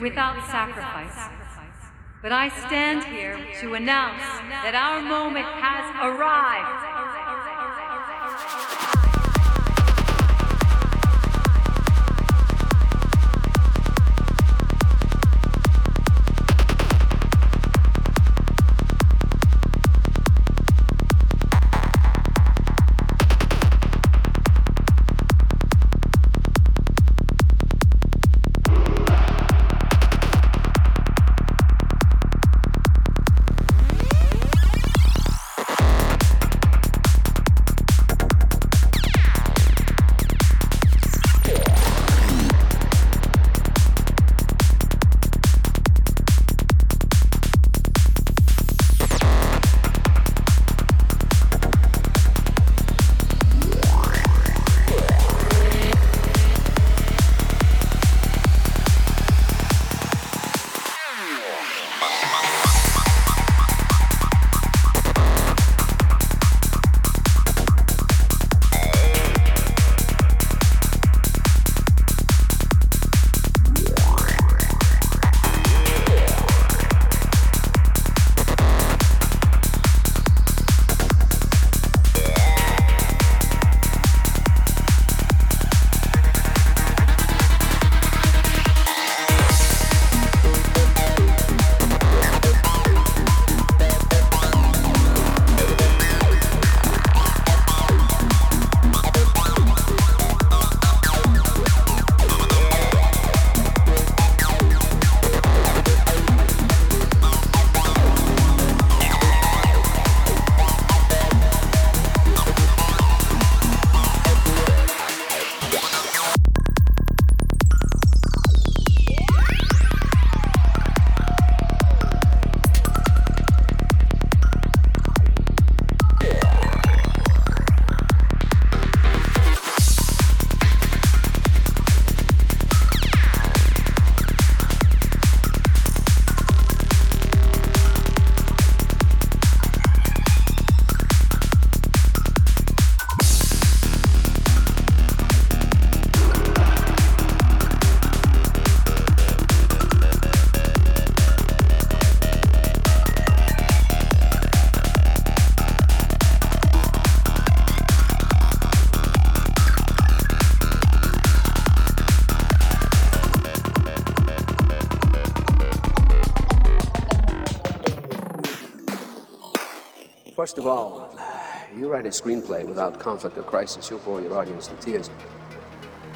without sacrifice. But I stand here to announce that our moment has arrived. First of all, you write a screenplay without conflict or crisis, you'll bore your audience to tears.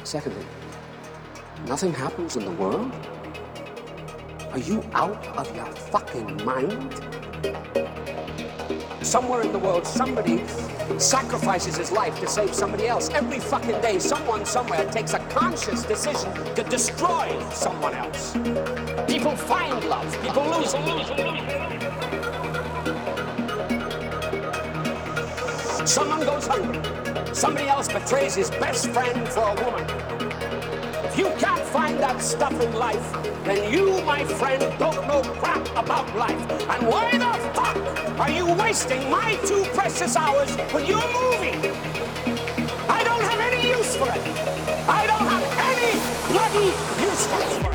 Secondly, nothing happens in the world? Are you out of your fucking mind? Somewhere in the world, somebody sacrifices his life to save somebody else. Every fucking day, someone somewhere takes a conscious decision to destroy someone else. People find love, people lose. Lose, lose. Someone goes hungry. Somebody else betrays his best friend for a woman. If you can't find that stuff in life, then you, my friend, don't know crap about life. And why the fuck are you wasting my two precious hours with your movie? I don't have any use for it. I don't have any bloody use for it.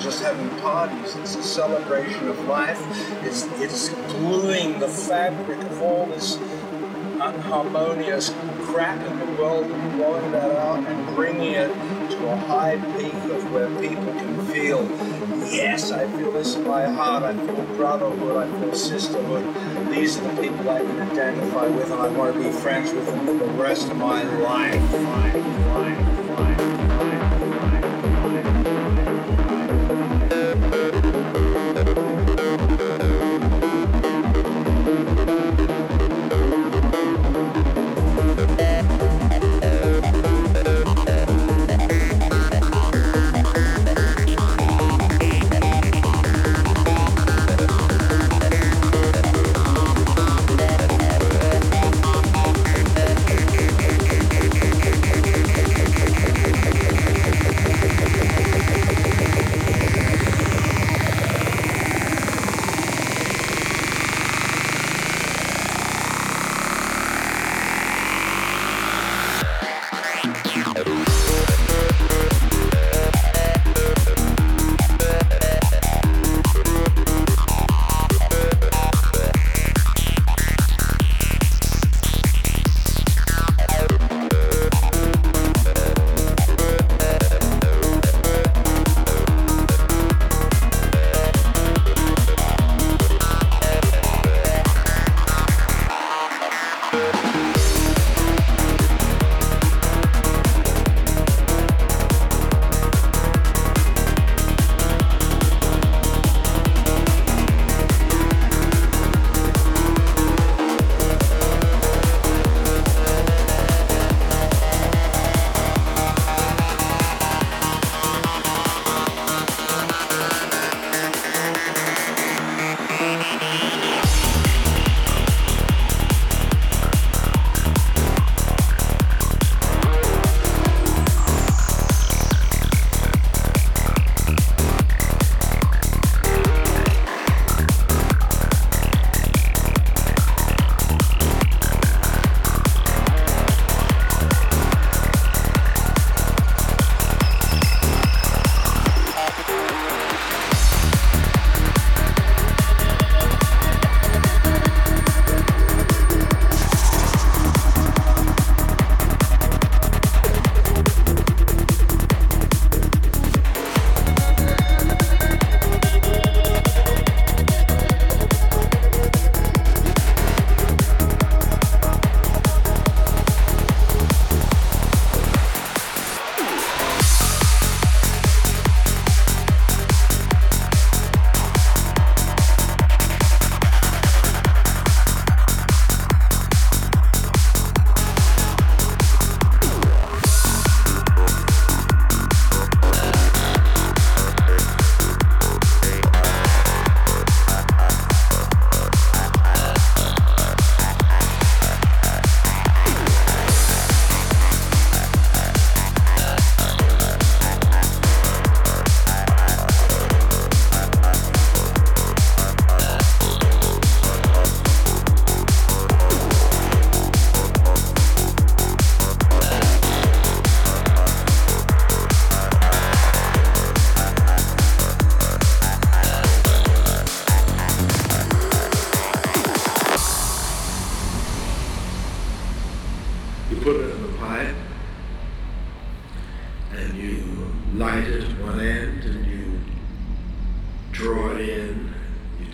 Just having parties. It's a celebration of life. It's, it's gluing the fabric of all this unharmonious crap in the world and blowing that out and bringing it to a high peak of where people can feel, yes, I feel this in my heart. I feel brotherhood. I feel sisterhood. These are the people I can identify with and I want to be friends with them for the rest of my life, life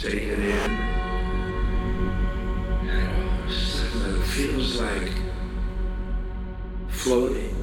you take it in. Feels like floating,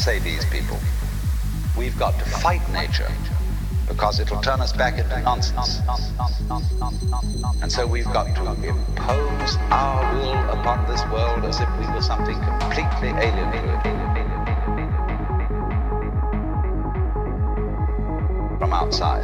these people. We've got to fight nature because it'll turn us back into nonsense. And so we've got to impose our will upon this world as if we were something completely alienated from outside.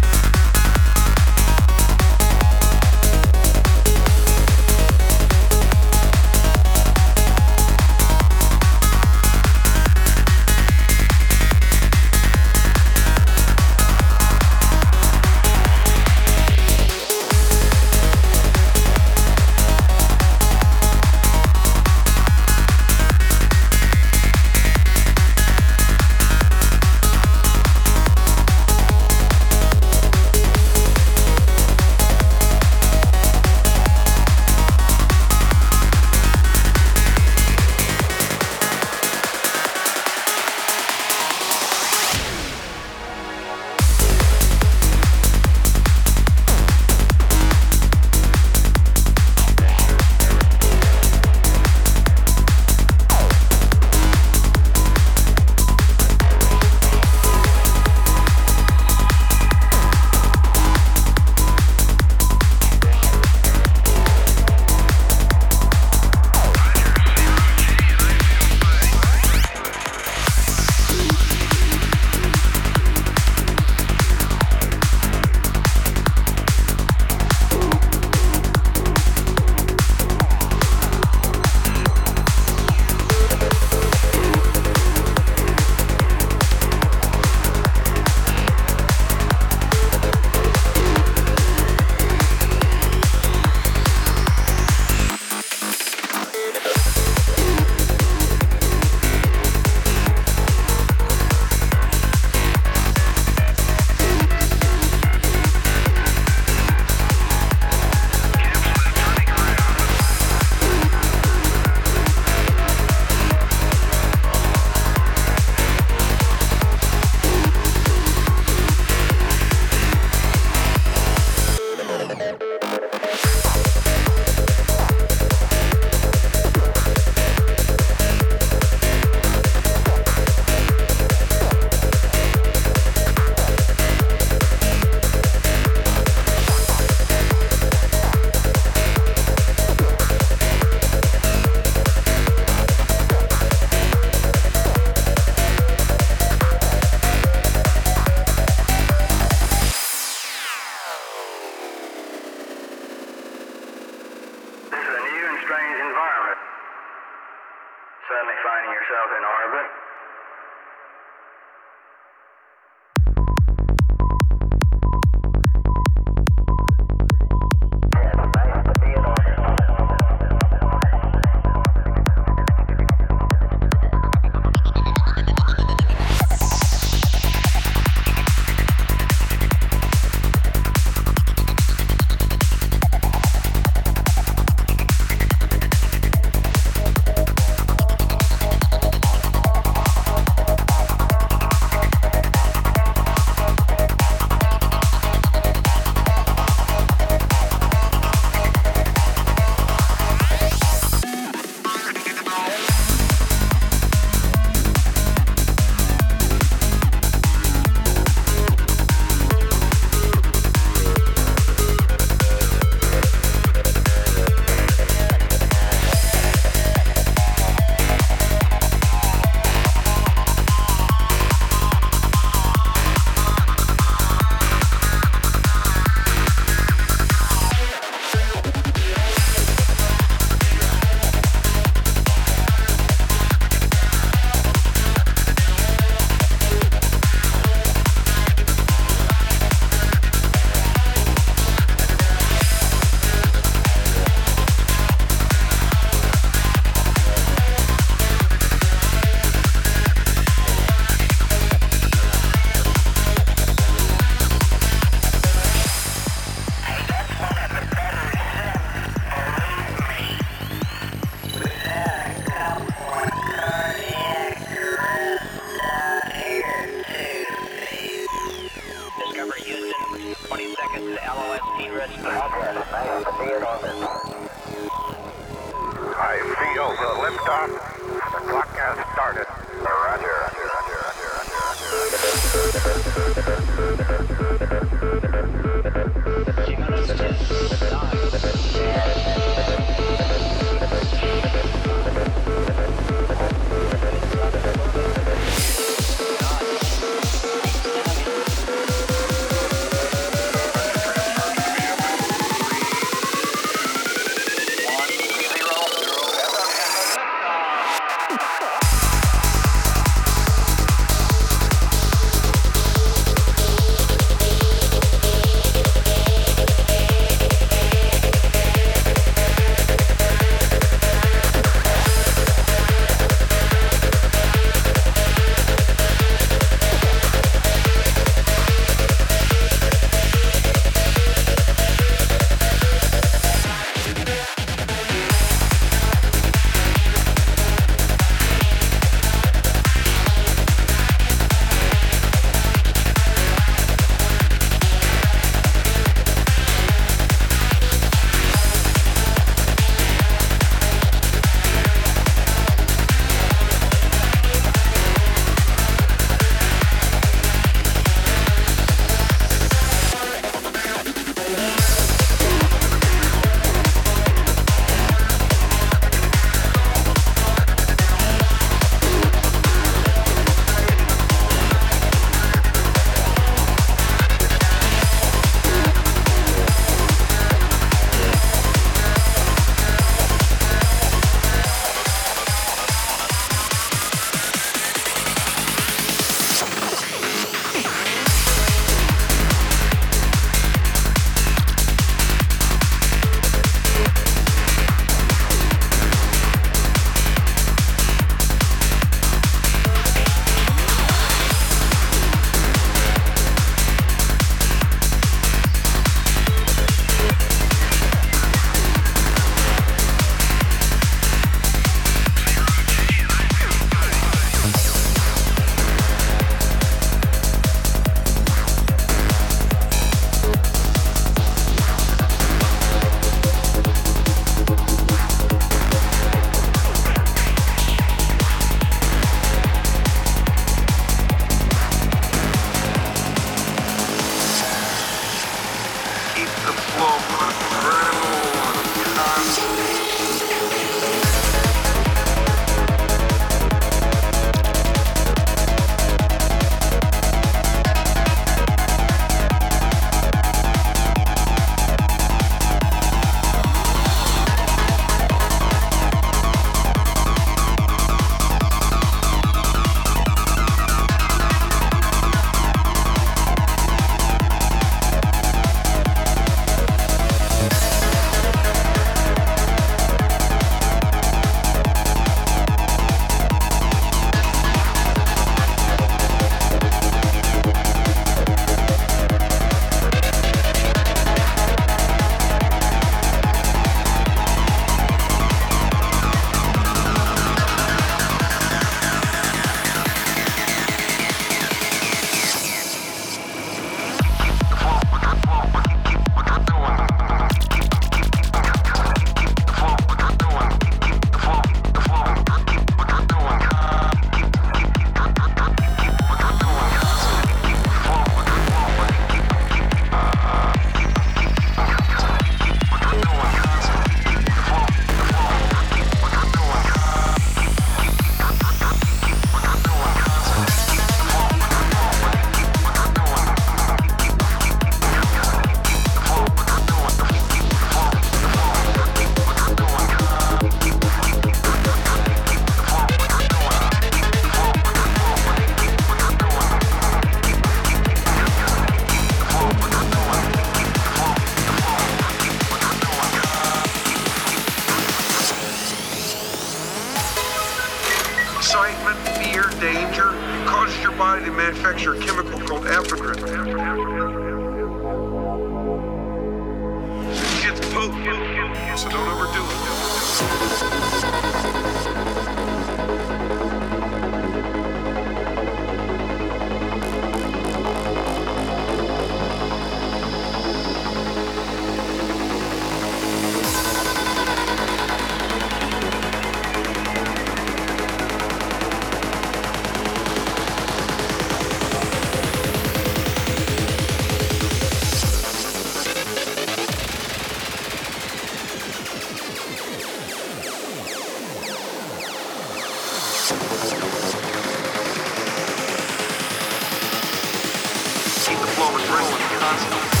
Adrenaline